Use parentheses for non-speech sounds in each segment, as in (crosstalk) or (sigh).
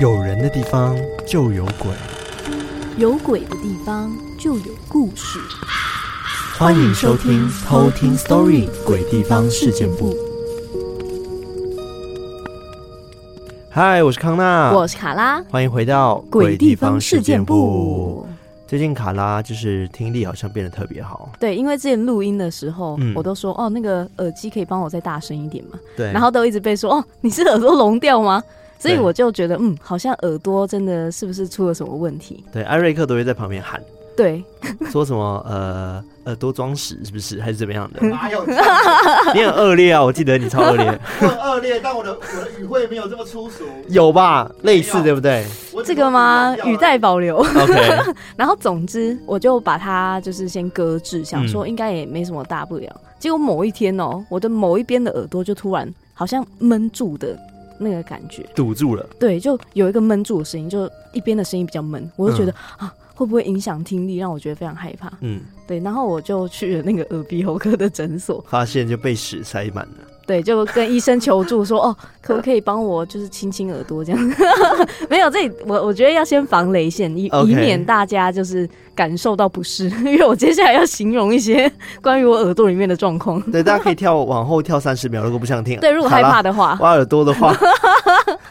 有人的地方就有鬼，有鬼的地方就有故事。欢迎收听《偷听 Story 鬼地方事件部》。嗨，我是康娜，我是卡拉，欢迎回到《鬼地方事件簿》。最近卡拉就是听力好像变得特别好。对，因为之前录音的时候，嗯、我都说哦，那个耳机可以帮我再大声一点嘛。对，然后都一直被说哦，你是耳朵聋掉吗？所以我就觉得，嗯，好像耳朵真的是不是出了什么问题？对，艾瑞克都会在旁边喊，对，(laughs) 说什么呃，耳朵装屎是不是，还是怎么样的？(laughs) 哪有？你很恶劣啊！我记得你超恶劣。(laughs) 我很恶劣，但我的我的语汇没有这么粗俗。有吧？类似对不对？这个吗？语带保留。OK。然后总之，我就把它就是先搁置，想说应该也没什么大不了。结果某一天哦，我的某一边的耳朵就突然好像闷住的。那个感觉堵住了，对，就有一个闷住的声音，就一边的声音比较闷，我就觉得、嗯、啊，会不会影响听力，让我觉得非常害怕。嗯，对，然后我就去了那个耳鼻喉科的诊所，发现就被屎塞满了。对，就跟医生求助说，(laughs) 哦，可不可以帮我就是亲亲耳朵这样？(laughs) 没有，这里我我觉得要先防雷线，以.以免大家就是感受到不适，(laughs) 因为我接下来要形容一些关于我耳朵里面的状况。对，大家可以跳往后跳三十秒，如果不想听。对，如果害怕的话，挖耳朵的话，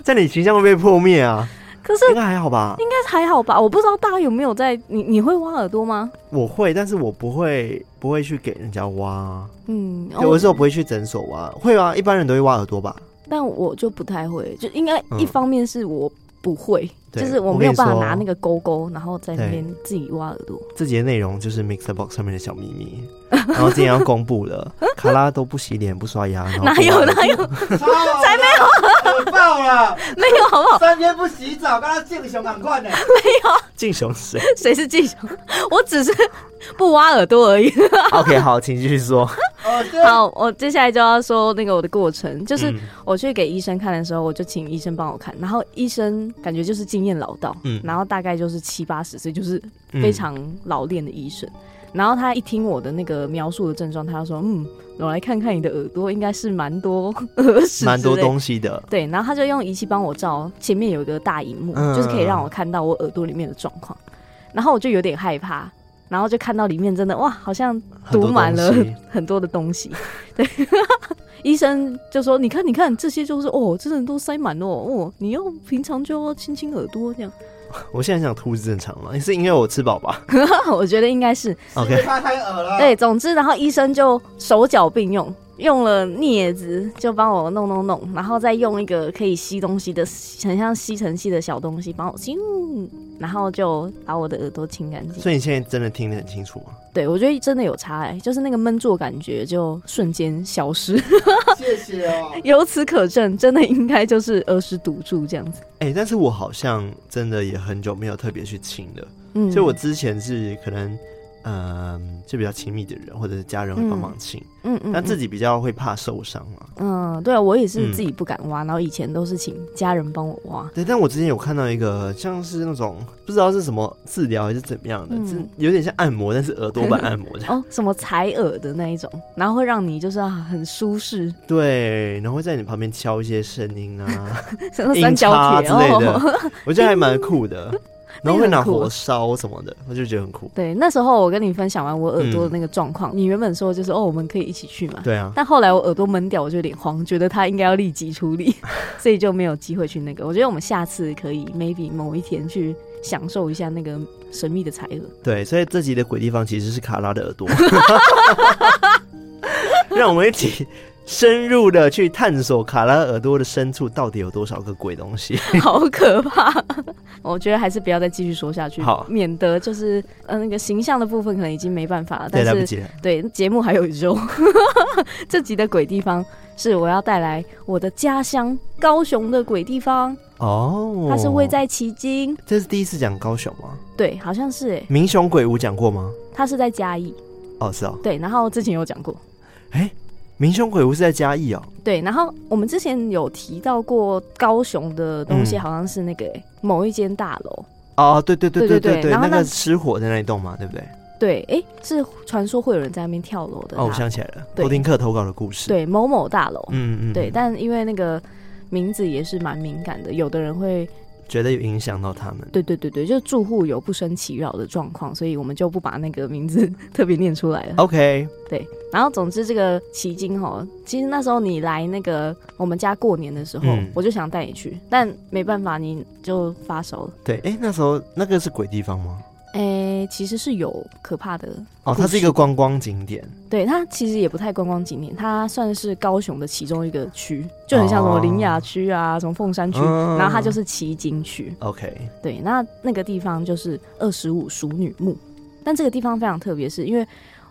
在你形象会被破灭啊。可是应该还好吧？应该还好吧？我不知道大家有没有在你你会挖耳朵吗？我会，但是我不会不会去给人家挖。嗯，有的时候不会去诊所挖，会啊，一般人都会挖耳朵吧？但我就不太会，就应该一方面是我不会，嗯、就是我没有办法拿那个钩钩，然后在那边自己挖耳朵。自己的内容就是 MixerBox 上面的小秘密。然后今天要公布了，(laughs) 卡拉都不洗脸不刷牙，哪有哪有，(laughs) 才没有，很爆了，没有好不好？三天不洗澡，刚刚敬雄赶快呢，没有，敬雄谁？谁是敬雄？我只是不挖耳朵而已。OK，好，请继续说。好，我接下来就要说那个我的过程，就是我去给医生看的时候，我就请医生帮我看，然后医生感觉就是经验老道，嗯，然后大概就是七八十岁，就是非常老练的医生。然后他一听我的那个描述的症状，他就说：“嗯，我来看看你的耳朵，应该是蛮多耳屎，蛮多东西的。”对，然后他就用仪器帮我照，前面有一个大荧幕，嗯、就是可以让我看到我耳朵里面的状况。然后我就有点害怕，然后就看到里面真的哇，好像堵满了很多 (laughs) 的东西。对，(laughs) 医生就说：“你看，你看，这些就是哦，真的都塞满了哦，你要平常就要亲亲耳朵这样。” (laughs) 我现在想吐是正常吗？是因为我吃饱吧？(laughs) 我觉得应该是。OK，他太恶了。对，总之，然后医生就手脚并用。用了镊子就帮我弄弄弄，然后再用一个可以吸东西的，很像吸尘器的小东西帮我吸，然后就把我的耳朵清干净。所以你现在真的听得很清楚吗？对，我觉得真的有差哎、欸，就是那个闷住感觉就瞬间消失。谢谢哦。(laughs) 由此可证，真的应该就是耳屎堵住这样子。哎、欸，但是我好像真的也很久没有特别去清了，嗯，所以我之前是可能。嗯，就比较亲密的人或者是家人会帮忙请，嗯嗯，嗯，但自己比较会怕受伤嘛。嗯，对啊，我也是自己不敢挖，嗯、然后以前都是请家人帮我挖。对，但我之前有看到一个像是那种不知道是什么治疗还是怎么样的，嗯、是有点像按摩，但是耳朵版按摩哦，什么采耳的那一种，然后会让你就是很舒适。对，然后会在你旁边敲一些声音啊，什 (laughs) 么三角铁之类的，哦、我觉得还蛮酷的。(laughs) (laughs) 然后会拿火烧什么的，我就觉得很酷。对，那时候我跟你分享完我耳朵的那个状况，嗯、你原本说就是哦，我们可以一起去嘛。对啊。但后来我耳朵闷掉，我就有点慌，觉得他应该要立即处理，(laughs) 所以就没有机会去那个。我觉得我们下次可以 maybe 某一天去享受一下那个神秘的彩耳。对，所以这集的鬼地方其实是卡拉的耳朵。(laughs) (laughs) 让我们一起。深入的去探索卡拉耳朵的深处到底有多少个鬼东西，(laughs) 好可怕！(laughs) 我觉得还是不要再继续说下去，好，免得就是呃那个形象的部分可能已经没办法了。对，但是来不及了。对，节目还有肉。(laughs) 这集的鬼地方是我要带来我的家乡高雄的鬼地方哦，它是位在旗津。这是第一次讲高雄吗？对，好像是哎。民雄鬼屋讲过吗？它是在嘉义。哦，是哦。对，然后之前有讲过。哎。民雄鬼屋是在嘉义哦，对，然后我们之前有提到过高雄的东西，好像是那个某一间大楼哦，对对对对对对，然后那个失火的那一栋嘛，对不对？对，哎，是传说会有人在那边跳楼的。哦，我想起来了，偷听客投稿的故事。对，某某大楼，嗯嗯，对，但因为那个名字也是蛮敏感的，有的人会。觉得有影响到他们，对对对对，就住户有不生其扰的状况，所以我们就不把那个名字 (laughs) 特别念出来了。OK，对，然后总之这个旗津吼，其实那时候你来那个我们家过年的时候，嗯、我就想带你去，但没办法，你就发烧了。对，哎，那时候那个是鬼地方吗？哎、欸，其实是有可怕的哦。它是一个观光景点，对，它其实也不太观光景点，它算是高雄的其中一个区，就很像什么林雅区啊，什么凤山区，嗯、然后它就是旗津区。OK，对，那那个地方就是二十五熟女墓，但这个地方非常特别，是因为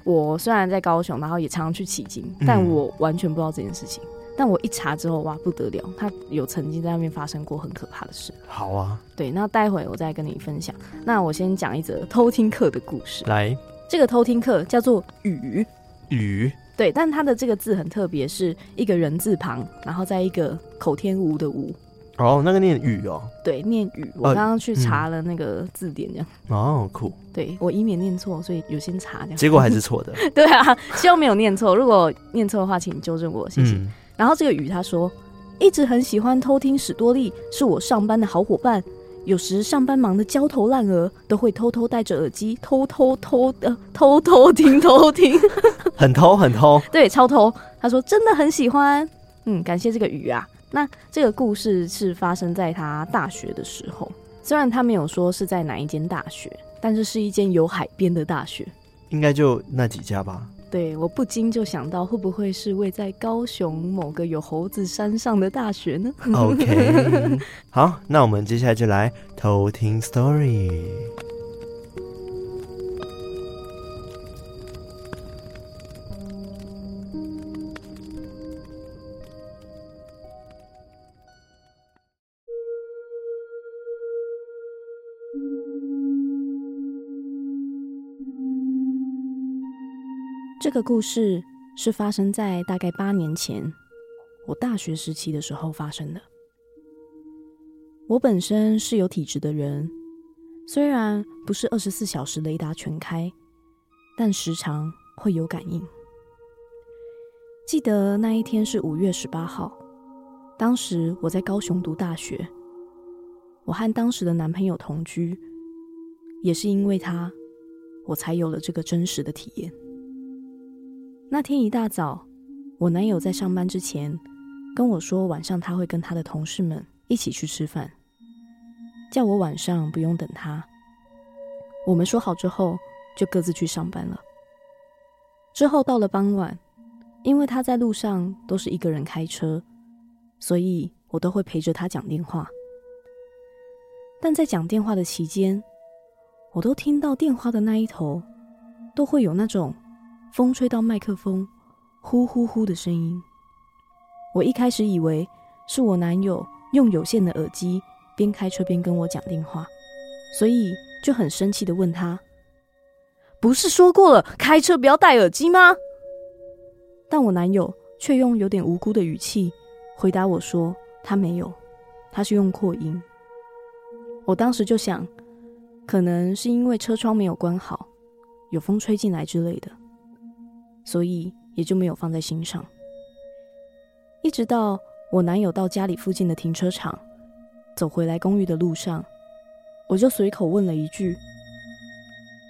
我虽然在高雄，然后也常常去旗津，但我完全不知道这件事情。嗯但我一查之后，哇，不得了！他有曾经在那边发生过很可怕的事。好啊，对，那待会我再跟你分享。那我先讲一则偷听课的故事。来，这个偷听课叫做雨雨，对，但它的这个字很特别，是一个人字旁，然后在一个口天吴的吴。哦，那个念雨哦。对，念雨。我刚刚去查了那个字典，这样。哦，酷。对，我以免念错，所以有先查这样。结果还是错的。(laughs) 对啊，希望没有念错。如果念错的话，请你纠正我，谢谢。嗯然后这个雨他说，一直很喜欢偷听史多利，是我上班的好伙伴。有时上班忙得焦头烂额，都会偷偷戴着耳机，偷偷偷的偷偷听偷听，(laughs) 很偷很偷，对，超偷。他说真的很喜欢，嗯，感谢这个雨啊。那这个故事是发生在他大学的时候，虽然他没有说是在哪一间大学，但是是一间有海边的大学，应该就那几家吧。对，我不禁就想到，会不会是位在高雄某个有猴子山上的大学呢？OK，(laughs) 好，那我们接下来就来偷听 story。个故事是发生在大概八年前，我大学时期的时候发生的。我本身是有体质的人，虽然不是二十四小时雷达全开，但时常会有感应。记得那一天是五月十八号，当时我在高雄读大学，我和当时的男朋友同居，也是因为他，我才有了这个真实的体验。那天一大早，我男友在上班之前跟我说，晚上他会跟他的同事们一起去吃饭，叫我晚上不用等他。我们说好之后，就各自去上班了。之后到了傍晚，因为他在路上都是一个人开车，所以我都会陪着他讲电话。但在讲电话的期间，我都听到电话的那一头都会有那种。风吹到麦克风，呼呼呼的声音。我一开始以为是我男友用有线的耳机边开车边跟我讲电话，所以就很生气的问他：“不是说过了开车不要戴耳机吗？”但我男友却用有点无辜的语气回答我说：“他没有，他是用扩音。”我当时就想，可能是因为车窗没有关好，有风吹进来之类的。所以也就没有放在心上。一直到我男友到家里附近的停车场，走回来公寓的路上，我就随口问了一句：“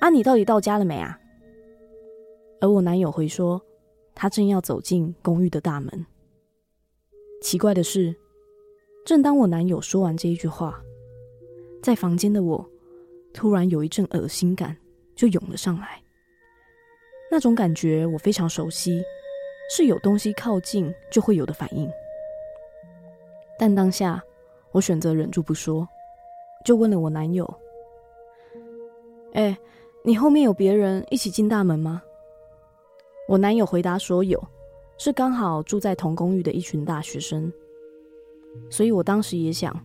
啊，你到底到家了没啊？”而我男友回说：“他正要走进公寓的大门。”奇怪的是，正当我男友说完这一句话，在房间的我突然有一阵恶心感就涌了上来。那种感觉我非常熟悉，是有东西靠近就会有的反应。但当下我选择忍住不说，就问了我男友：“哎，你后面有别人一起进大门吗？”我男友回答说：“有，是刚好住在同公寓的一群大学生。”所以我当时也想，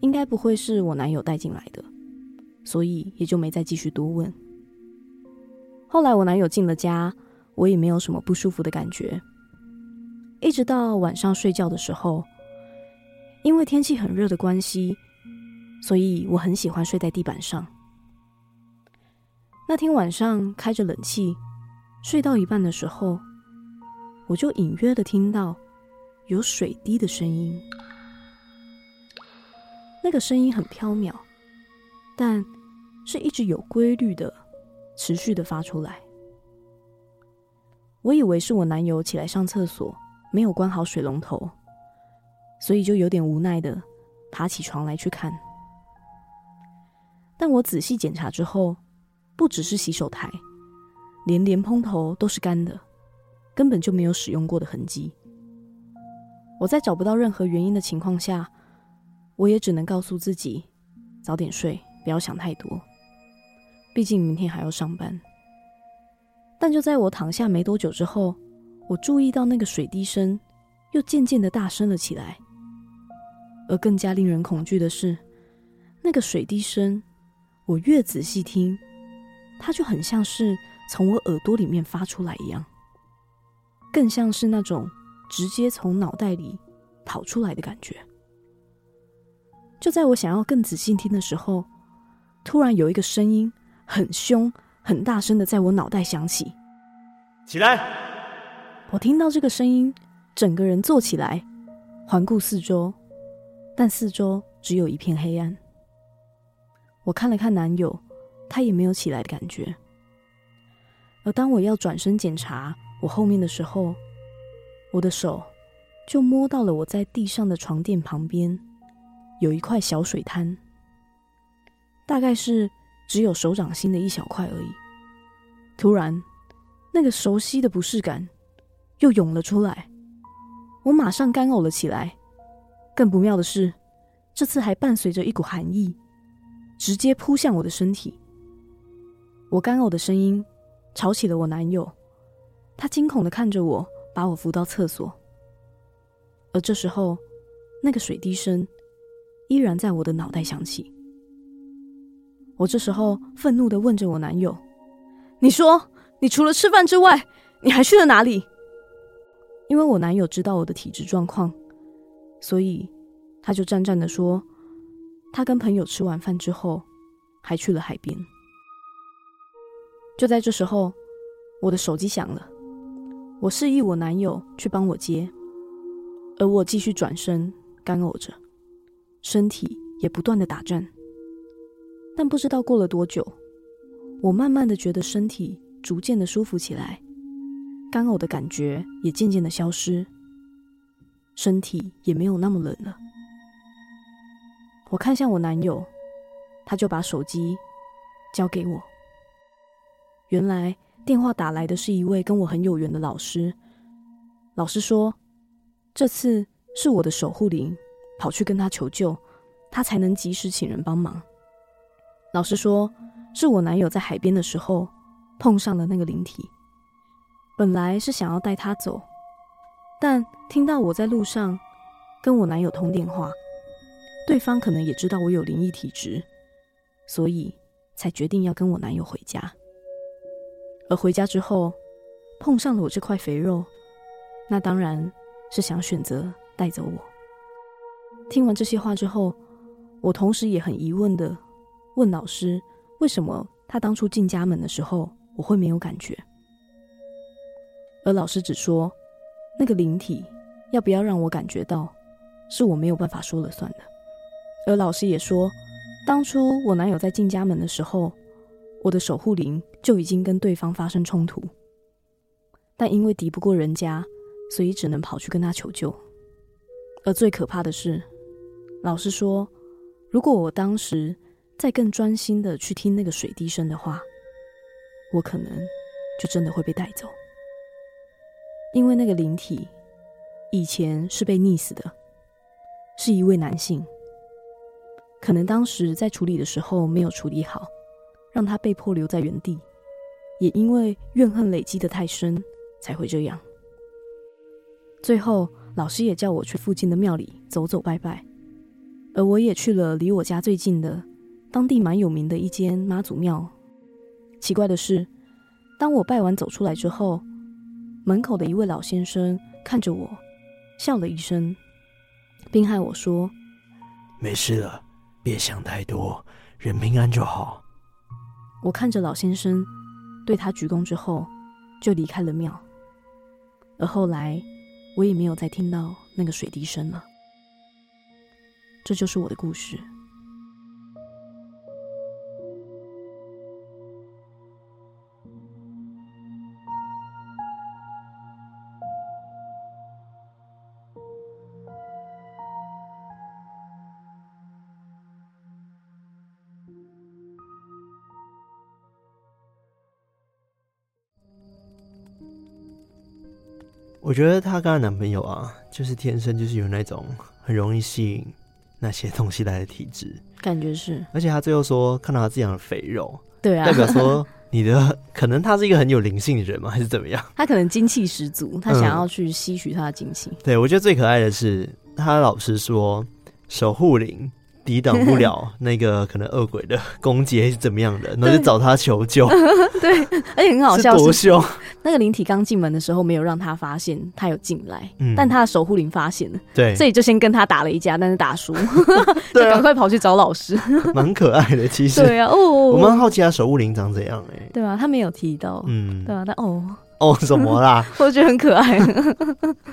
应该不会是我男友带进来的，所以也就没再继续多问。后来我男友进了家，我也没有什么不舒服的感觉。一直到晚上睡觉的时候，因为天气很热的关系，所以我很喜欢睡在地板上。那天晚上开着冷气，睡到一半的时候，我就隐约的听到有水滴的声音，那个声音很飘渺，但是一直有规律的、持续的发出来。我以为是我男友起来上厕所，没有关好水龙头，所以就有点无奈的爬起床来去看。但我仔细检查之后，不只是洗手台，连连喷头都是干的，根本就没有使用过的痕迹。我在找不到任何原因的情况下，我也只能告诉自己，早点睡，不要想太多。毕竟明天还要上班。但就在我躺下没多久之后，我注意到那个水滴声又渐渐的大声了起来。而更加令人恐惧的是，那个水滴声，我越仔细听，它就很像是从我耳朵里面发出来一样，更像是那种。直接从脑袋里跑出来的感觉。就在我想要更仔细听的时候，突然有一个声音很凶、很大声的在我脑袋响起：“起来！”我听到这个声音，整个人坐起来，环顾四周，但四周只有一片黑暗。我看了看男友，他也没有起来的感觉。而当我要转身检查我后面的时候，我的手就摸到了我在地上的床垫旁边有一块小水滩，大概是只有手掌心的一小块而已。突然，那个熟悉的不适感又涌了出来，我马上干呕了起来。更不妙的是，这次还伴随着一股寒意，直接扑向我的身体。我干呕的声音吵起了我男友，他惊恐的看着我。把我扶到厕所，而这时候，那个水滴声依然在我的脑袋响起。我这时候愤怒地问着我男友：“你说，你除了吃饭之外，你还去了哪里？”因为我男友知道我的体质状况，所以他就战战地说：“他跟朋友吃完饭之后，还去了海边。”就在这时候，我的手机响了。我示意我男友去帮我接，而我继续转身干呕着，身体也不断的打颤。但不知道过了多久，我慢慢的觉得身体逐渐的舒服起来，干呕的感觉也渐渐的消失，身体也没有那么冷了。我看向我男友，他就把手机交给我。原来。电话打来的是一位跟我很有缘的老师，老师说，这次是我的守护灵跑去跟他求救，他才能及时请人帮忙。老实说，是我男友在海边的时候碰上了那个灵体，本来是想要带他走，但听到我在路上跟我男友通电话，对方可能也知道我有灵异体质，所以才决定要跟我男友回家。而回家之后，碰上了我这块肥肉，那当然是想选择带走我。听完这些话之后，我同时也很疑问的问老师：为什么他当初进家门的时候我会没有感觉？而老师只说，那个灵体要不要让我感觉到，是我没有办法说了算的。而老师也说，当初我男友在进家门的时候，我的守护灵就已经跟对方发生冲突，但因为敌不过人家，所以只能跑去跟他求救。而最可怕的是，老师说，如果我当时再更专心的去听那个水滴声的话，我可能就真的会被带走。因为那个灵体以前是被溺死的，是一位男性，可能当时在处理的时候没有处理好。让他被迫留在原地，也因为怨恨累积得太深，才会这样。最后，老师也叫我去附近的庙里走走拜拜，而我也去了离我家最近的、当地蛮有名的一间妈祖庙。奇怪的是，当我拜完走出来之后，门口的一位老先生看着我，笑了一声，并和我说：“没事了，别想太多，人平安就好。”我看着老先生，对他鞠躬之后，就离开了庙。而后来，我也没有再听到那个水滴声了。这就是我的故事。我觉得她跟她男朋友啊，就是天生就是有那种很容易吸引那些东西来的体质，感觉是。而且她最后说看到她这样的肥肉，对啊，代表说你的可能他是一个很有灵性的人嘛？还是怎么样？(laughs) 他可能精气十足，他想要去吸取他的精气。嗯。对，我觉得最可爱的是她老师说守护灵。抵挡不了 (laughs) 那个可能恶鬼的攻击，还是怎么样的，然后就找他求救。(laughs) 对，而且很好笑，多凶！(laughs) 那个灵体刚进门的时候，没有让他发现他有进来，嗯，但他的守护灵发现了，对，所以就先跟他打了一架，但是打输，就赶快跑去找老师。蛮可爱的，其实。对啊，哦，我蛮好奇他守护灵长怎样哎。对啊，他没有提到，嗯，对啊，但哦哦，什么啦？我觉得很可爱，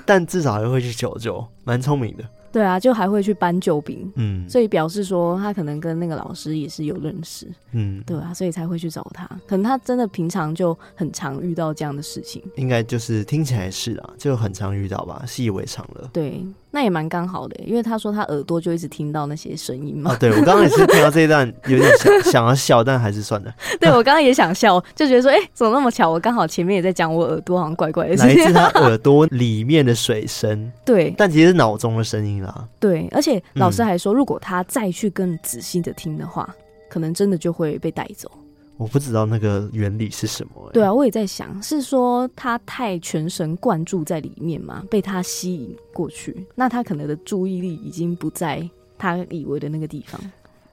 但至少还会去求救，蛮聪明的。对啊，就还会去搬救兵，嗯，所以表示说他可能跟那个老师也是有认识，嗯，对啊，所以才会去找他。可能他真的平常就很常遇到这样的事情，应该就是听起来是啊，就很常遇到吧，习以为常了。对。那也蛮刚好的，因为他说他耳朵就一直听到那些声音嘛。啊，对，我刚刚也是听到这一段，有点想 (laughs) 想要笑，但还是算了。(laughs) 对，我刚刚也想笑，就觉得说，哎、欸，怎么那么巧？我刚好前面也在讲我耳朵好像怪怪的，来自他 (laughs) 耳朵里面的水声。对，但其实是脑中的声音啦。对，而且老师还说，如果他再去更仔细的听的话，嗯、可能真的就会被带走。我不知道那个原理是什么、欸。对啊，我也在想，是说他太全神贯注在里面嘛，被他吸引过去，那他可能的注意力已经不在他以为的那个地方。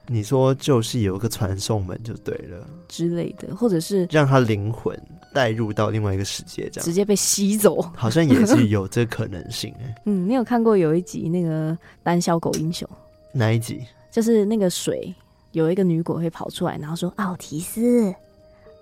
你说就是有一个传送门就对了之类的，或者是让他灵魂带入到另外一个世界，这样直接被吸走，好像也是有 (laughs) 这可能性、欸。嗯，你有看过有一集那个《胆小狗英雄》？哪一集？就是那个水。有一个女鬼会跑出来，然后说：“奥提斯，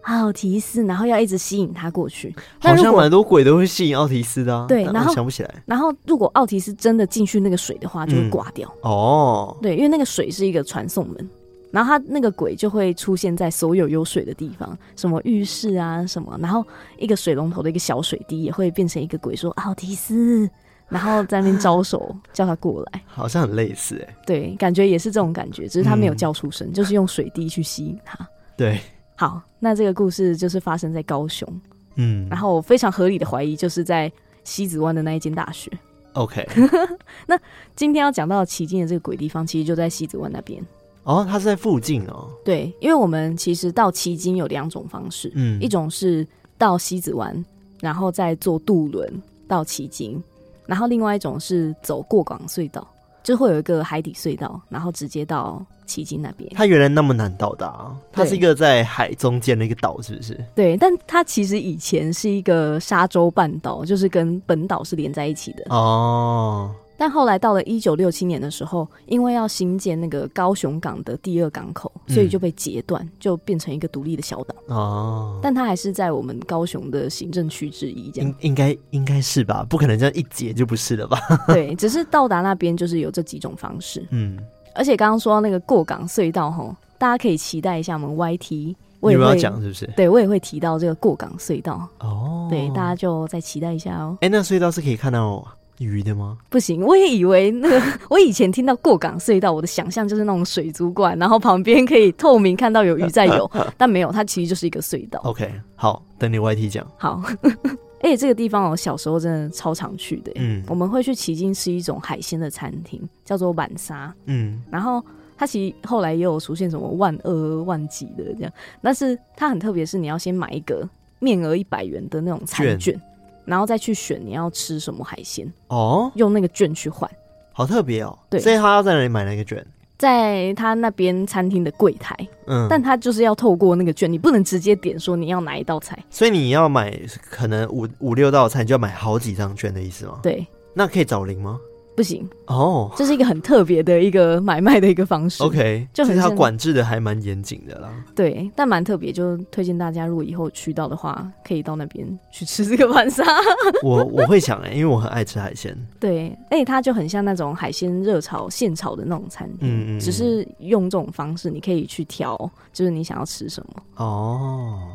奥提斯。”然后要一直吸引他过去。好像蛮多鬼都会吸引奥提斯的、啊。对，然后想不起来。然后如果奥提斯真的进去那个水的话，就会挂掉、嗯。哦，对，因为那个水是一个传送门，然后他那个鬼就会出现在所有有水的地方，什么浴室啊什么。然后一个水龙头的一个小水滴也会变成一个鬼，说：“奥提斯。”然后在那边招手 (laughs) 叫他过来，好像很类似哎。对，感觉也是这种感觉，只是他没有叫出声，嗯、就是用水滴去吸引他。对，好，那这个故事就是发生在高雄。嗯，然后我非常合理的怀疑，就是在西子湾的那一间大学。OK，(laughs) 那今天要讲到旗津的这个鬼地方，其实就在西子湾那边。哦，它是在附近哦。对，因为我们其实到奇经有两种方式，嗯，一种是到西子湾，然后再坐渡轮到旗津。然后另外一种是走过港隧道，就会有一个海底隧道，然后直接到奇经那边。它原来那么难到达，它是一个在海中间的一个岛，是不是？对，但它其实以前是一个沙洲半岛，就是跟本岛是连在一起的。哦。但后来到了一九六七年的时候，因为要新建那个高雄港的第二港口，所以就被截断，嗯、就变成一个独立的小岛。哦，但它还是在我们高雄的行政区之一，这样。应应该应该是吧？不可能这样一截就不是了吧？对，(laughs) 只是到达那边就是有这几种方式。嗯，而且刚刚说到那个过港隧道齁，大家可以期待一下我们 YT，我也会讲是不是？对，我也会提到这个过港隧道。哦，对，大家就再期待一下哦。哎、欸，那隧道是可以看到鱼的吗？不行，我也以为那个，(laughs) 我以前听到过港隧道，我的想象就是那种水族馆，然后旁边可以透明看到有鱼在游，(laughs) 但没有，它其实就是一个隧道。OK，好，等你 YT 讲。好，(laughs) 而且这个地方我小时候真的超常去的。嗯，我们会去旗津吃一种海鲜的餐厅，叫做晚沙。嗯，然后它其实后来也有出现什么万二万几的这样，但是它很特别，是你要先买一个面额一百元的那种餐券。然后再去选你要吃什么海鲜哦，用那个券去换，好特别哦。对，所以他要在哪里买那个券？在他那边餐厅的柜台。嗯，但他就是要透过那个券，你不能直接点说你要哪一道菜。所以你要买可能五五六道菜，你就要买好几张券的意思吗？对。那可以找零吗？不行哦，这是一个很特别的一个买卖的一个方式。OK，就很它管制的还蛮严谨的啦。对，但蛮特别，就推荐大家如果以后去到的话，可以到那边去吃这个晚沙。(laughs) 我我会想哎、欸，因为我很爱吃海鲜。对，而且它就很像那种海鲜热炒现炒的那种餐厅，嗯嗯，只是用这种方式，你可以去调，就是你想要吃什么。哦，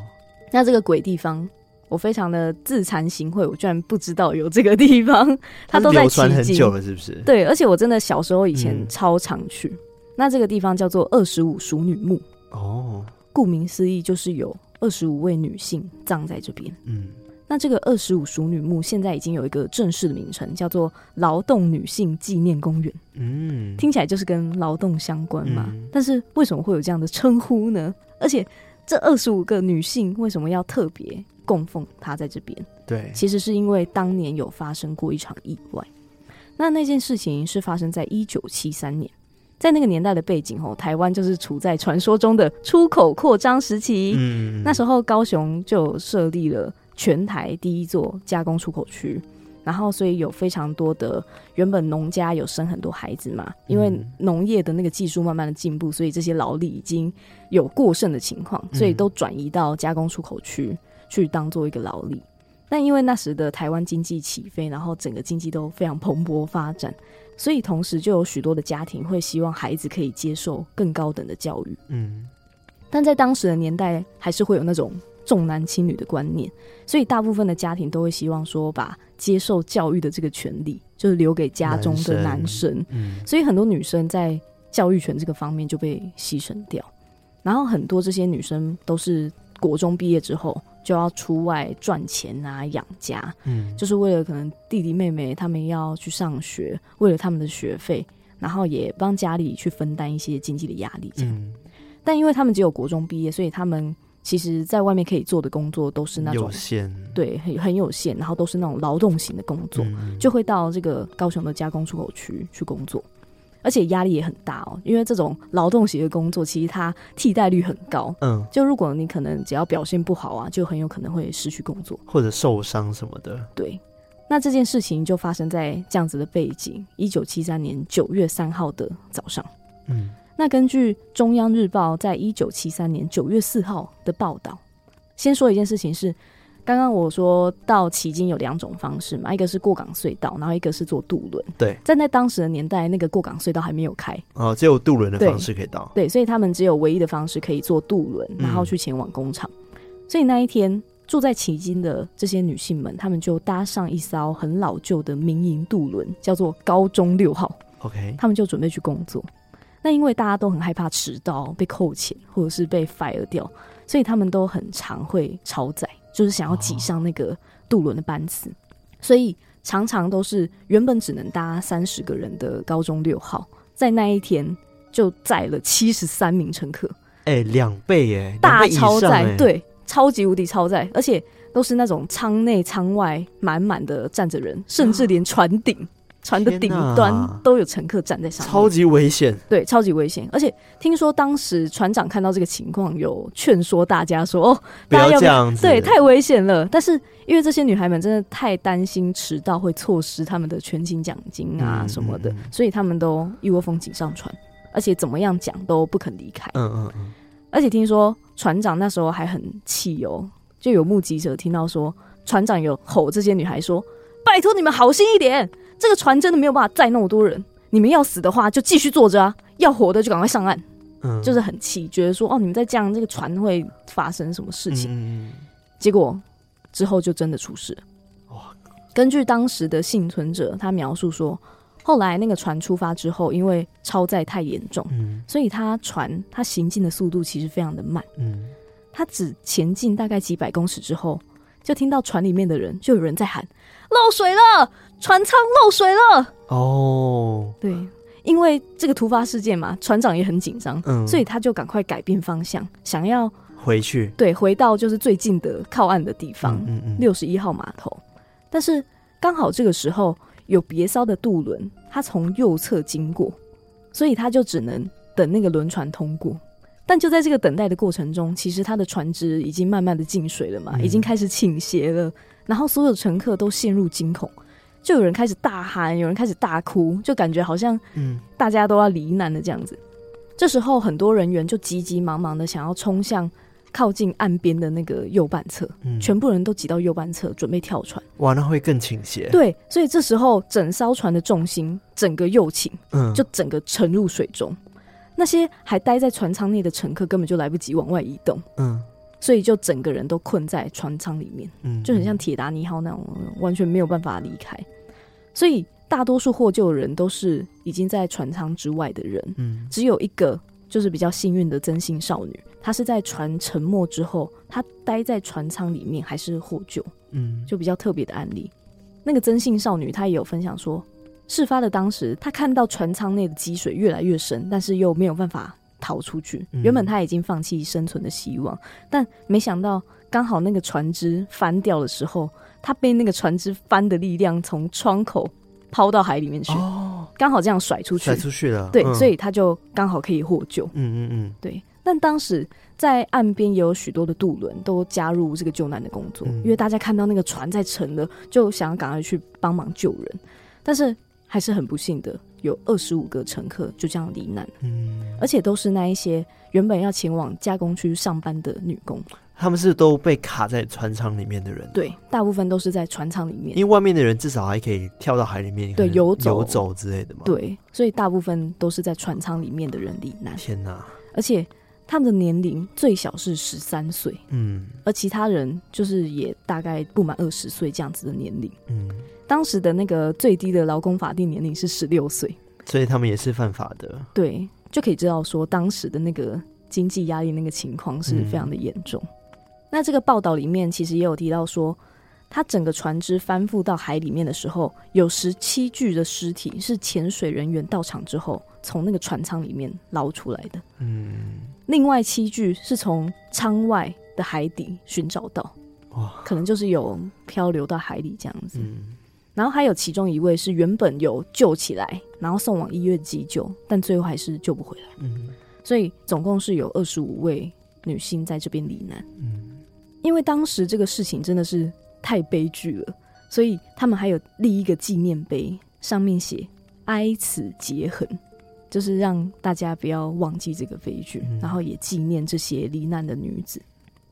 那这个鬼地方。我非常的自惭形秽，我居然不知道有这个地方，(laughs) 它都在旗津，很久了，是不是？对，而且我真的小时候以前超常去。嗯、那这个地方叫做二十五熟女墓哦，顾名思义就是有二十五位女性葬在这边。嗯，那这个二十五熟女墓现在已经有一个正式的名称，叫做劳动女性纪念公园。嗯，听起来就是跟劳动相关嘛。嗯、但是为什么会有这样的称呼呢？而且这二十五个女性为什么要特别供奉他在这边？对，其实是因为当年有发生过一场意外。那那件事情是发生在一九七三年，在那个年代的背景哦，台湾就是处在传说中的出口扩张时期。嗯，那时候高雄就设立了。全台第一座加工出口区，然后所以有非常多的原本农家有生很多孩子嘛，因为农业的那个技术慢慢的进步，所以这些劳力已经有过剩的情况，所以都转移到加工出口区去当做一个劳力。但因为那时的台湾经济起飞，然后整个经济都非常蓬勃发展，所以同时就有许多的家庭会希望孩子可以接受更高等的教育。嗯，但在当时的年代，还是会有那种。重男轻女的观念，所以大部分的家庭都会希望说，把接受教育的这个权利，就是留给家中的男生。男生嗯，所以很多女生在教育权这个方面就被牺牲掉。然后很多这些女生都是国中毕业之后就要出外赚钱啊，养家。嗯，就是为了可能弟弟妹妹他们要去上学，为了他们的学费，然后也帮家里去分担一些经济的压力。这样，嗯，但因为他们只有国中毕业，所以他们。其实，在外面可以做的工作都是那种有限，对，很很有限，然后都是那种劳动型的工作，嗯、就会到这个高雄的加工出口区去工作，而且压力也很大哦，因为这种劳动型的工作其实它替代率很高，嗯，就如果你可能只要表现不好啊，就很有可能会失去工作。或者受伤什么的。对，那这件事情就发生在这样子的背景，一九七三年九月三号的早上，嗯。那根据中央日报在一九七三年九月四号的报道，先说一件事情是，刚刚我说到迄今有两种方式嘛，一个是过港隧道，然后一个是坐渡轮。对，站在当时的年代，那个过港隧道还没有开，哦，只有渡轮的方式可以到。对，所以他们只有唯一的方式可以坐渡轮，然后去前往工厂。嗯、所以那一天住在迄今的这些女性们，她们就搭上一艘很老旧的民营渡轮，叫做高中六号。OK，他们就准备去工作。那因为大家都很害怕迟到被扣钱，或者是被 fire 掉，所以他们都很常会超载，就是想要挤上那个渡轮的班次，哦、所以常常都是原本只能搭三十个人的高中六号，在那一天就载了七十三名乘客，哎、欸，两倍耶，大超载，对，超级无敌超载，而且都是那种舱内舱外满满的站着人，甚至连船顶。哦船的顶端都有乘客站在上面，超级危险。对，超级危险。而且听说当时船长看到这个情况，有劝说大家说：“哦，不要这样子，对，太危险了。”但是因为这些女孩们真的太担心迟到会错失他们的全勤奖金啊什么的，嗯嗯嗯，所以他们都一窝蜂挤上船，而且怎么样讲都不肯离开。嗯嗯嗯。而且听说船长那时候还很气哦，就有目击者听到说，船长有吼这些女孩说：“拜托你们好心一点。”这个船真的没有办法载那么多人，你们要死的话就继续坐着啊，要活的就赶快上岸。嗯，就是很气，觉得说哦，你们再这样，这个船会发生什么事情？嗯，结果之后就真的出事！根据当时的幸存者，他描述说，后来那个船出发之后，因为超载太严重，嗯，所以他船他行进的速度其实非常的慢。嗯，他只前进大概几百公尺之后，就听到船里面的人就有人在喊。漏水了，船舱漏水了。哦，oh. 对，因为这个突发事件嘛，船长也很紧张，嗯，所以他就赶快改变方向，想要回去，对，回到就是最近的靠岸的地方，嗯嗯，六十一号码头。但是刚好这个时候有别艘的渡轮，他从右侧经过，所以他就只能等那个轮船通过。但就在这个等待的过程中，其实他的船只已经慢慢的进水了嘛，嗯，已经开始倾斜了。然后所有乘客都陷入惊恐，就有人开始大喊，有人开始大哭，就感觉好像嗯，大家都要罹难的这样子。嗯、这时候很多人员就急急忙忙的想要冲向靠近岸边的那个右半侧，嗯、全部人都挤到右半侧准备跳船。哇，那会更倾斜。对，所以这时候整艘船的重心整个右倾，嗯，就整个沉入水中。那些还待在船舱内的乘客根本就来不及往外移动，嗯。所以就整个人都困在船舱里面，嗯，就很像铁达尼号那种，完全没有办法离开。所以大多数获救的人都是已经在船舱之外的人，嗯，只有一个就是比较幸运的曾姓少女，她是在船沉没之后，她待在船舱里面还是获救，嗯，就比较特别的案例。那个曾姓少女她也有分享说，事发的当时她看到船舱内的积水越来越深，但是又没有办法逃出去。原本他已经放弃生存的希望，但没想到刚好那个船只翻掉的时候，他被那个船只翻的力量从窗口抛到海里面去。哦，刚好这样甩出去，甩出去了。对，嗯、所以他就刚好可以获救。嗯嗯嗯，对。但当时在岸边也有许多的渡轮都加入这个救难的工作，嗯、因为大家看到那个船在沉了，就想要赶快去帮忙救人。但是还是很不幸的，有二十五个乘客就这样罹难。嗯，而且都是那一些原本要前往加工区上班的女工，他们是都被卡在船舱里面的人。对，大部分都是在船舱里面，因为外面的人至少还可以跳到海里面，对，游走游走之类的嘛。对，所以大部分都是在船舱里面的人罹难。天哪！而且。他们的年龄最小是十三岁，嗯，而其他人就是也大概不满二十岁这样子的年龄，嗯，当时的那个最低的劳工法定年龄是十六岁，所以他们也是犯法的，对，就可以知道说当时的那个经济压力那个情况是非常的严重。嗯、那这个报道里面其实也有提到说。他整个船只翻覆到海里面的时候，有十七具的尸体是潜水人员到场之后从那个船舱里面捞出来的。嗯，另外七具是从舱外的海底寻找到，哇，可能就是有漂流到海里这样子。嗯，然后还有其中一位是原本有救起来，然后送往医院急救，但最后还是救不回来。嗯，所以总共是有二十五位女性在这边罹难。嗯，因为当时这个事情真的是。太悲剧了，所以他们还有立一个纪念碑，上面写“哀此结痕”，就是让大家不要忘记这个悲剧，嗯、然后也纪念这些罹难的女子。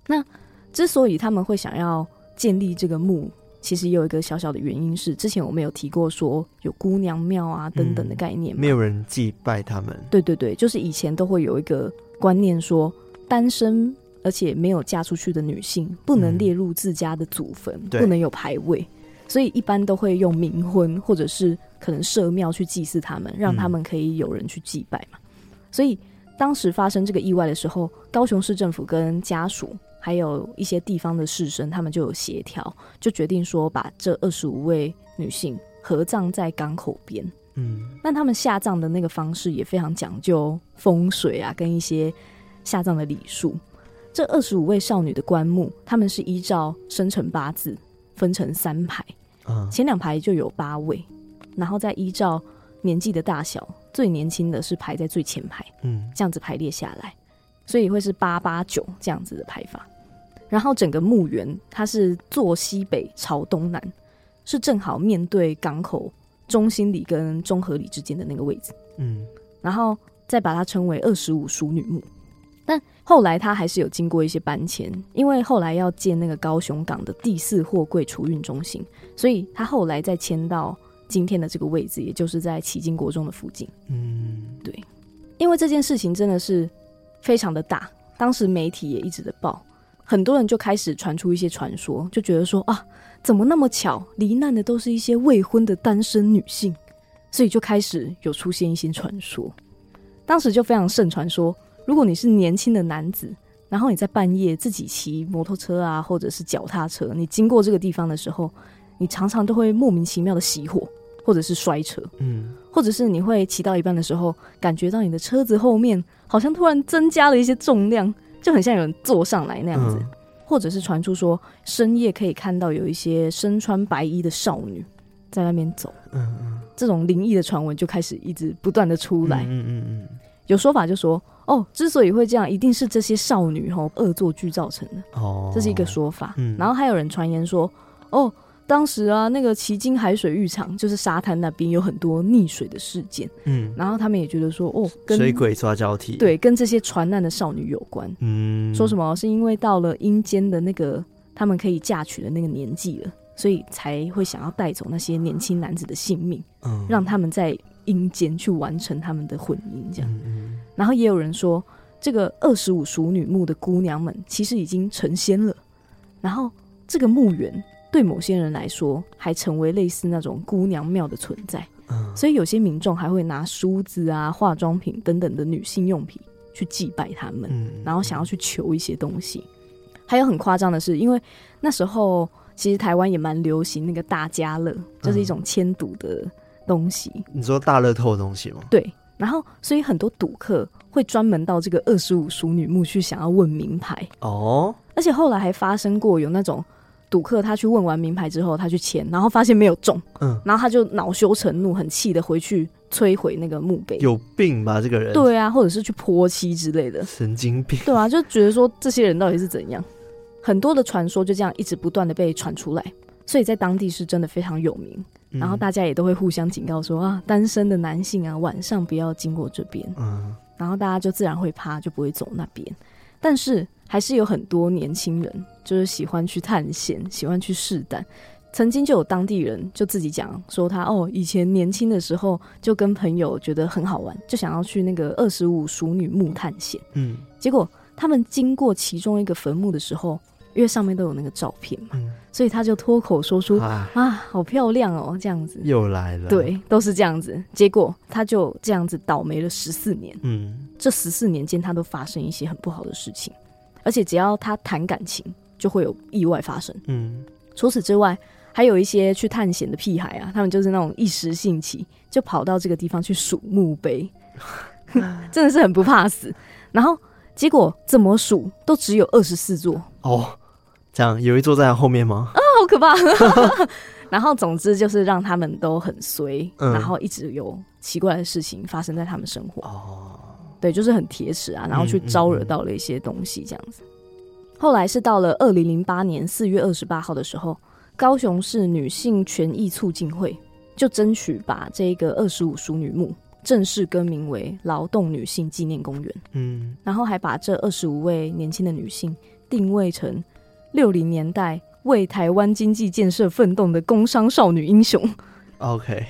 那之所以他们会想要建立这个墓，其实也有一个小小的原因是，之前我们有提过说有姑娘庙啊等等的概念、嗯，没有人祭拜他们。对对对，就是以前都会有一个观念说单身。而且没有嫁出去的女性不能列入自家的祖坟，嗯、不能有牌位，所以一般都会用冥婚或者是可能设庙去祭祀他们，让他们可以有人去祭拜嘛。嗯、所以当时发生这个意外的时候，高雄市政府跟家属还有一些地方的士绅，他们就有协调，就决定说把这二十五位女性合葬在港口边。嗯，那他们下葬的那个方式也非常讲究风水啊，跟一些下葬的礼数。这二十五位少女的棺木，他们是依照生辰八字分成三排，前两排就有八位，然后再依照年纪的大小，最年轻的是排在最前排，嗯，这样子排列下来，所以会是八八九这样子的排法。然后整个墓园它是坐西北朝东南，是正好面对港口中心里跟中和里之间的那个位置，嗯，然后再把它称为二十五淑女墓。但后来他还是有经过一些搬迁，因为后来要建那个高雄港的第四货柜储运中心，所以他后来再迁到今天的这个位置，也就是在旗津国中的附近。嗯，对，因为这件事情真的是非常的大，当时媒体也一直的报，很多人就开始传出一些传说，就觉得说啊，怎么那么巧，罹难的都是一些未婚的单身女性，所以就开始有出现一些传说，当时就非常盛传说。如果你是年轻的男子，然后你在半夜自己骑摩托车啊，或者是脚踏车，你经过这个地方的时候，你常常都会莫名其妙的熄火，或者是摔车，嗯，或者是你会骑到一半的时候，感觉到你的车子后面好像突然增加了一些重量，就很像有人坐上来那样子，嗯、或者是传出说深夜可以看到有一些身穿白衣的少女在那边走，嗯嗯，这种灵异的传闻就开始一直不断的出来，嗯嗯嗯，有说法就说。哦，之所以会这样，一定是这些少女吼恶作剧造成的。哦，这是一个说法。嗯，然后还有人传言说，哦，当时啊，那个旗津海水浴场就是沙滩那边有很多溺水的事件。嗯，然后他们也觉得说，哦，跟水鬼抓交替，对，跟这些船难的少女有关。嗯，说什么是因为到了阴间的那个他们可以嫁娶的那个年纪了，所以才会想要带走那些年轻男子的性命，嗯，让他们在阴间去完成他们的婚姻，这样。然后也有人说，这个二十五熟女墓的姑娘们其实已经成仙了。然后这个墓园对某些人来说，还成为类似那种姑娘庙的存在。嗯，所以有些民众还会拿梳子啊、化妆品等等的女性用品去祭拜他们，然后想要去求一些东西。还有很夸张的是，因为那时候其实台湾也蛮流行那个大家乐，就是一种签赌的东西。嗯、你说大乐透的东西吗？对。然后，所以很多赌客会专门到这个二十五熟女墓去想要问名牌哦。而且后来还发生过有那种赌客，他去问完名牌之后，他去签，然后发现没有中，嗯，然后他就恼羞成怒，很气的回去摧毁那个墓碑。有病吧这个人？对啊，或者是去泼漆之类的。神经病。对啊，就觉得说这些人到底是怎样？很多的传说就这样一直不断的被传出来，所以在当地是真的非常有名。嗯、然后大家也都会互相警告说啊，单身的男性啊，晚上不要经过这边。嗯，然后大家就自然会怕，就不会走那边。但是还是有很多年轻人就是喜欢去探险，喜欢去试胆。曾经就有当地人就自己讲说他哦，以前年轻的时候就跟朋友觉得很好玩，就想要去那个二十五熟女墓探险。嗯，结果。他们经过其中一个坟墓的时候，因为上面都有那个照片嘛，嗯、所以他就脱口说出：“啊，啊，好漂亮哦！”这样子又来了，对，都是这样子。结果他就这样子倒霉了十四年。嗯，这十四年间，他都发生一些很不好的事情，而且只要他谈感情，就会有意外发生。嗯，除此之外，还有一些去探险的屁孩啊，他们就是那种一时兴起，就跑到这个地方去数墓碑，(laughs) 真的是很不怕死。然后。结果怎么数都只有二十四座哦，这样有一座在他后面吗？啊，好可怕！(laughs) 然后总之就是让他们都很衰，嗯、然后一直有奇怪的事情发生在他们生活。哦，对，就是很铁齿啊，然后去招惹到了一些东西，这样子。嗯嗯嗯、后来是到了二零零八年四月二十八号的时候，高雄市女性权益促进会就争取把这个二十五淑女墓。正式更名为劳动女性纪念公园，嗯，然后还把这二十五位年轻的女性定位成六零年代为台湾经济建设奋斗的工商少女英雄。OK，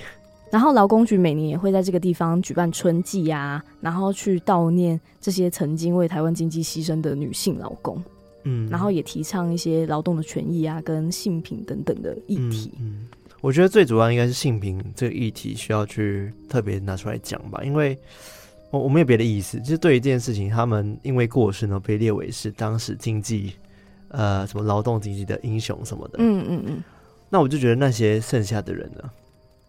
然后劳工局每年也会在这个地方举办春季啊，然后去悼念这些曾经为台湾经济牺牲的女性劳工，嗯，然后也提倡一些劳动的权益啊，跟性平等等的议题。嗯嗯我觉得最主要应该是性平这个议题需要去特别拿出来讲吧，因为我我没有别的意思，就是对于这件事情，他们因为过世呢被列为是当时经济呃什么劳动经济的英雄什么的，嗯嗯嗯，那我就觉得那些剩下的人呢，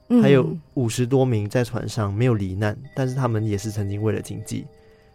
嗯、还有五十多名在船上没有罹难，但是他们也是曾经为了经济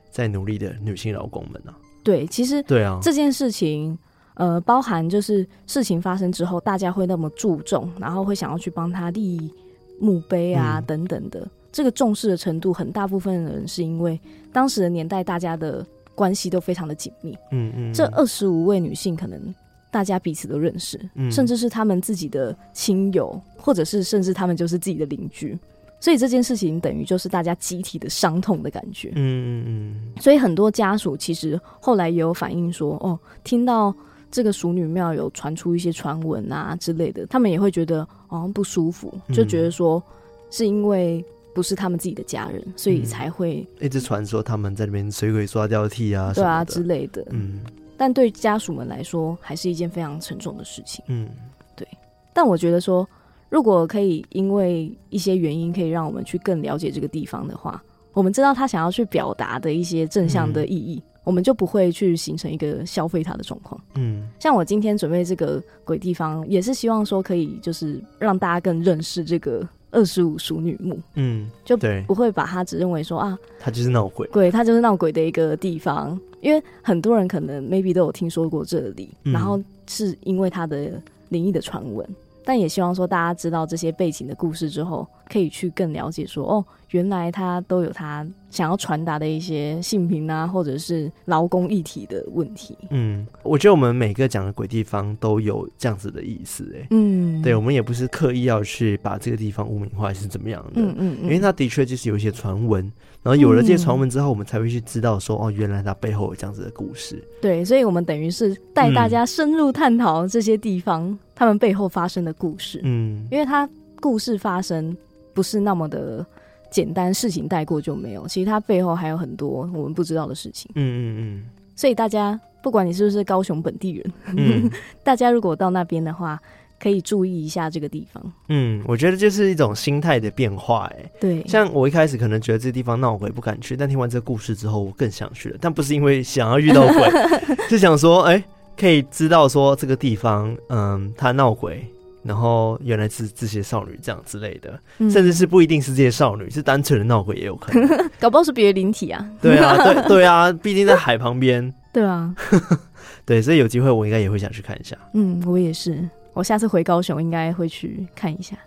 在努力的女性劳工们啊。对，其实对啊，这件事情。呃，包含就是事情发生之后，大家会那么注重，然后会想要去帮他立墓碑啊，嗯、等等的。这个重视的程度，很大部分人是因为当时的年代，大家的关系都非常的紧密。嗯嗯，嗯这二十五位女性，可能大家彼此都认识，嗯、甚至是他们自己的亲友，或者是甚至他们就是自己的邻居。所以这件事情等于就是大家集体的伤痛的感觉。嗯嗯嗯。所以很多家属其实后来也有反映说，哦，听到。这个淑女庙有传出一些传闻啊之类的，他们也会觉得好像不舒服，就觉得说是因为不是他们自己的家人，所以才会、嗯、一直传说他们在那边水鬼抓交替啊，对啊之类的。嗯，但对家属们来说，还是一件非常沉重的事情。嗯，对。但我觉得说，如果可以因为一些原因，可以让我们去更了解这个地方的话，我们知道他想要去表达的一些正向的意义。嗯我们就不会去形成一个消费它的状况。嗯，像我今天准备这个鬼地方，也是希望说可以就是让大家更认识这个二十五熟女墓。嗯，就不会把它只认为说啊，它就是闹鬼，鬼它就是闹鬼的一个地方。因为很多人可能 maybe 都有听说过这里，嗯、然后是因为它的灵异的传闻。但也希望说大家知道这些背景的故事之后，可以去更了解说哦，原来他都有他想要传达的一些性平啊，或者是劳工议题的问题。嗯，我觉得我们每个讲的鬼地方都有这样子的意思，哎，嗯，对，我们也不是刻意要去把这个地方污名化，是怎么样的，嗯嗯，嗯，因为它的确就是有一些传闻，然后有了这些传闻之后，我们才会去知道说哦，原来它背后有这样子的故事。对，所以我们等于是带大家深入探讨这些地方。嗯他们背后发生的故事，嗯，因为他故事发生不是那么的简单，事情带过就没有，其实它背后还有很多我们不知道的事情，嗯嗯嗯。所以大家不管你是不是高雄本地人，嗯、(laughs) 大家如果到那边的话，可以注意一下这个地方。嗯，我觉得就是一种心态的变化，哎，对。像我一开始可能觉得这地方闹鬼不敢去，但听完这个故事之后，我更想去了。但不是因为想要遇到鬼，(laughs) 是想说，哎、欸。可以知道说这个地方，嗯，它闹鬼，然后原来是这些少女这样之类的，嗯、甚至是不一定是这些少女，是单纯的闹鬼也有可能，(laughs) 搞不好是别的灵体啊。对啊，对 (laughs) 对啊，毕竟在海旁边。对啊，(laughs) 对，所以有机会我应该也会想去看一下。嗯，我也是，我下次回高雄应该会去看一下。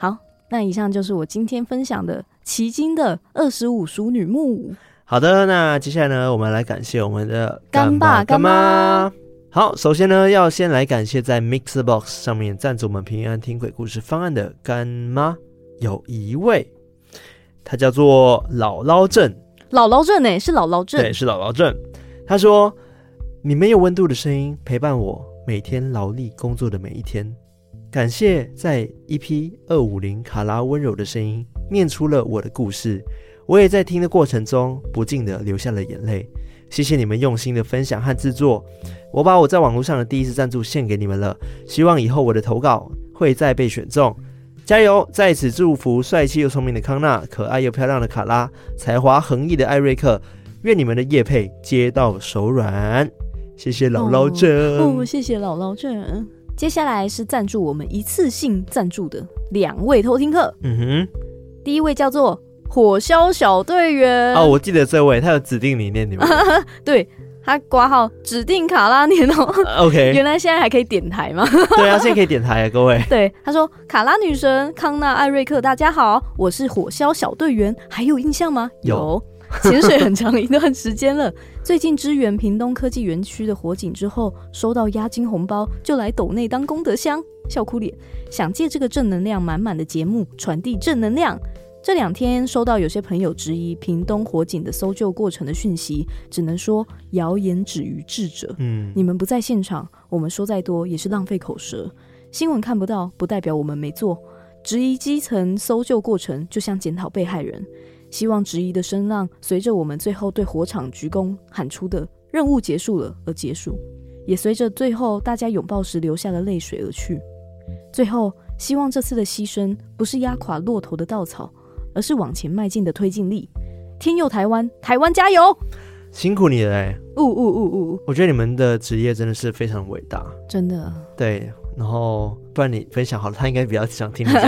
好，那以上就是我今天分享的奇经的二十五淑女墓。好的，那接下来呢，我们来感谢我们的干爸干妈。好，首先呢，要先来感谢在 MixerBox 上面赞助我们平安听鬼故事方案的干妈，有一位，她叫做姥姥镇。姥姥镇呢，是姥姥镇，对，是姥姥镇。她说：“你没有温度的声音陪伴我每天劳力工作的每一天，感谢在 EP 二五零卡拉温柔的声音念出了我的故事，我也在听的过程中不禁的流下了眼泪。谢谢你们用心的分享和制作，我把我在网络上的第一次赞助献给你们了，希望以后我的投稿会再被选中，加油！在此祝福帅气又聪明的康纳，可爱又漂亮的卡拉，才华横溢的艾瑞克。”愿你们的叶配接到手软，谢谢姥姥镇哦，哦，谢谢姥姥镇。接下来是赞助我们一次性赞助的两位偷听客，嗯哼，第一位叫做火消小队员哦，我记得这位，他有指定你念你们，(laughs) 对他挂号指定卡拉念哦，(laughs) OK，原来现在还可以点台吗？(laughs) 对啊，现在可以点台啊，各位。对，他说卡拉女神康纳艾瑞克，大家好，我是火消小队员，还有印象吗？有。潜水很长一段时间了，最近支援屏东科技园区的火警之后，收到押金红包，就来斗内当功德箱，笑哭脸，想借这个正能量满满的节目传递正能量。这两天收到有些朋友质疑屏东火警的搜救过程的讯息，只能说谣言止于智者。嗯，你们不在现场，我们说再多也是浪费口舌。新闻看不到，不代表我们没做。质疑基层搜救过程，就像检讨被害人。希望质疑的声浪随着我们最后对火场鞠躬喊出的“任务结束了”而结束，也随着最后大家拥抱时流下的泪水而去。最后，希望这次的牺牲不是压垮骆驼的稻草，而是往前迈进的推进力。天佑台湾，台湾加油！辛苦你了哎！呜呜呜呜！我觉得你们的职业真的是非常伟大，真的。对。然后，不然你分享好了，他应该比较想听你讲。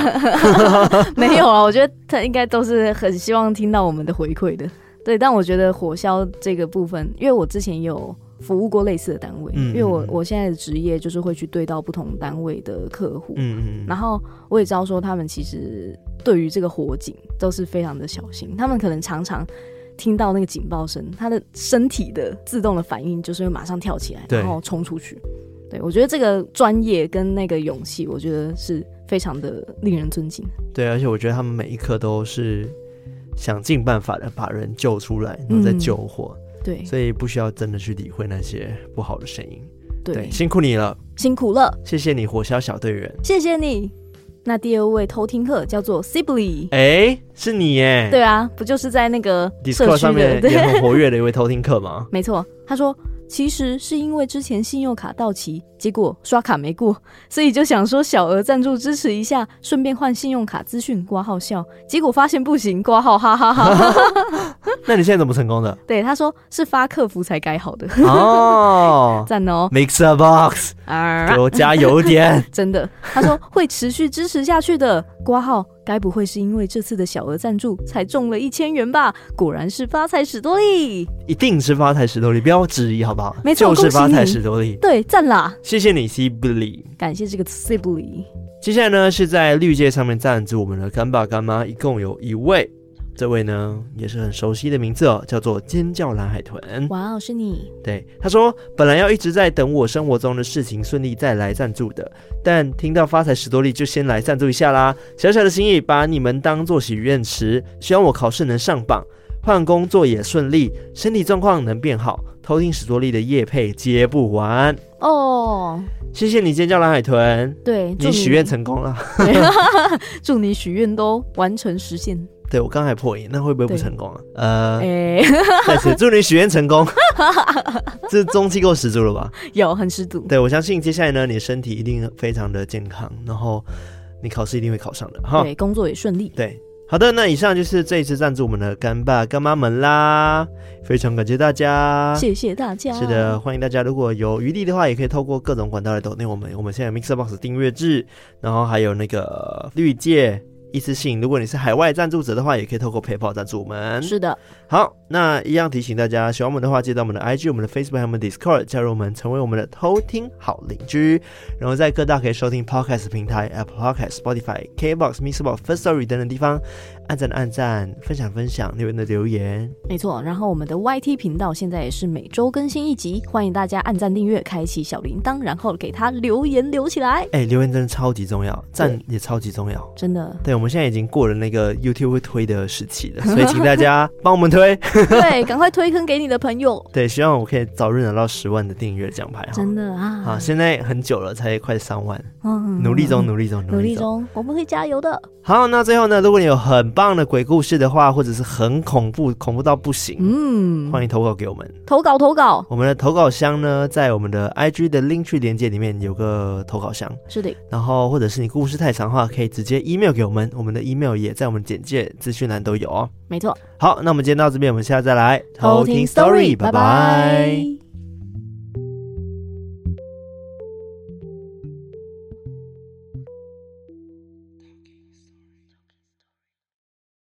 (laughs) 没有啊，我觉得他应该都是很希望听到我们的回馈的。对，但我觉得火销这个部分，因为我之前有服务过类似的单位，因为我我现在的职业就是会去对到不同单位的客户，嗯嗯，然后我也知道说他们其实对于这个火警都是非常的小心，他们可能常常听到那个警报声，他的身体的自动的反应就是会马上跳起来，然后冲出去。对，我觉得这个专业跟那个勇气，我觉得是非常的令人尊敬。对，而且我觉得他们每一刻都是想尽办法的把人救出来，然后再救火。嗯、对，所以不需要真的去理会那些不好的声音。对，对，辛苦你了，辛苦了，谢谢你，火小小队员，谢谢你。那第二位偷听客叫做 Sibley，哎，是你耶？对啊，不就是在那个 Discord 上面也很活跃的一位偷听客吗？(laughs) 没错，他说。其实是因为之前信用卡到期，结果刷卡没过，所以就想说小额赞助支持一下，顺便换信用卡资讯挂号笑，结果发现不行挂号，哈哈哈哈。(laughs) 那你现在怎么成功的？对，他说是发客服才改好的。哦，(laughs) 赞哦，MixerBox，给我加油点。(laughs) 真的，他说会持续支持下去的。挂号。该不会是因为这次的小额赞助才中了一千元吧？果然是发财史多利，一定是发财史多利，不要质疑好不好？没错，就是发财史多利。对，赞啦！谢谢你，Sibley，感谢这个 Sibley。接下来呢，是在绿界上面赞助我们的干爸干妈，一共有一位。这位呢也是很熟悉的名字哦，叫做尖叫蓝海豚。哇哦，是你？对，他说本来要一直在等我生活中的事情顺利再来赞助的，但听到发财史多利就先来赞助一下啦。小小的心意，把你们当做许愿池，希望我考试能上榜，换工作也顺利，身体状况能变好。偷听史多利的夜配接不完哦，谢谢你尖叫蓝海豚。对，你许愿成功了，(laughs) (laughs) 祝你许愿都完成实现。对，我刚才破音，那会不会不成功啊？呃，(laughs) 再次祝你许愿成功，(laughs) 这中气够十足了吧？有，很十足。对，我相信接下来呢，你的身体一定非常的健康，然后你考试一定会考上的哈。对，工作也顺利。对，好的，那以上就是这一次赞助我们的干爸干妈们啦，非常感谢大家，谢谢大家。是的，欢迎大家，如果有余力的话，也可以透过各种管道来抖内我们。我们现在有 Mixer Box 订阅制，然后还有那个绿界。一次性，如果你是海外赞助者的话，也可以透过 PayPal 赞助我们。是的，好，那一样提醒大家，喜欢我们的话，记得到我们的 IG、我们的 Facebook 还有我们 Discord 加入我们，成为我们的偷听好邻居。然后在各大可以收听 Podcast 平台，Apple Podcast、Spotify、KBox、MixerBox、Firstory 等等地方。按赞的按赞，分享分享，留言的留言，没错。然后我们的 YT 频道现在也是每周更新一集，欢迎大家按赞订阅，开启小铃铛，然后给他留言留起来。哎、欸，留言真的超级重要，赞也超级重要，真的。对，我们现在已经过了那个 YouTube 会推的时期了，所以请大家帮我们推，(laughs) 对，赶快推坑给你的朋友。对，希望我可以早日拿到十万的订阅奖牌。真的啊，好，现在很久了，才快三万，嗯，努力中，努力中，努力中，我们会加油的。好，那最后呢，如果你有很棒的鬼故事的话，或者是很恐怖，恐怖到不行，嗯，欢迎投稿给我们。投稿投稿，我们的投稿箱呢，在我们的 IG 的 Linktree 连接里面有个投稿箱。是的。然后，或者是你故事太长的话，可以直接 email 给我们，我们的 email 也在我们简介资讯栏都有哦。没错。好，那我们今天到这边，我们下次再来偷听 story，拜拜。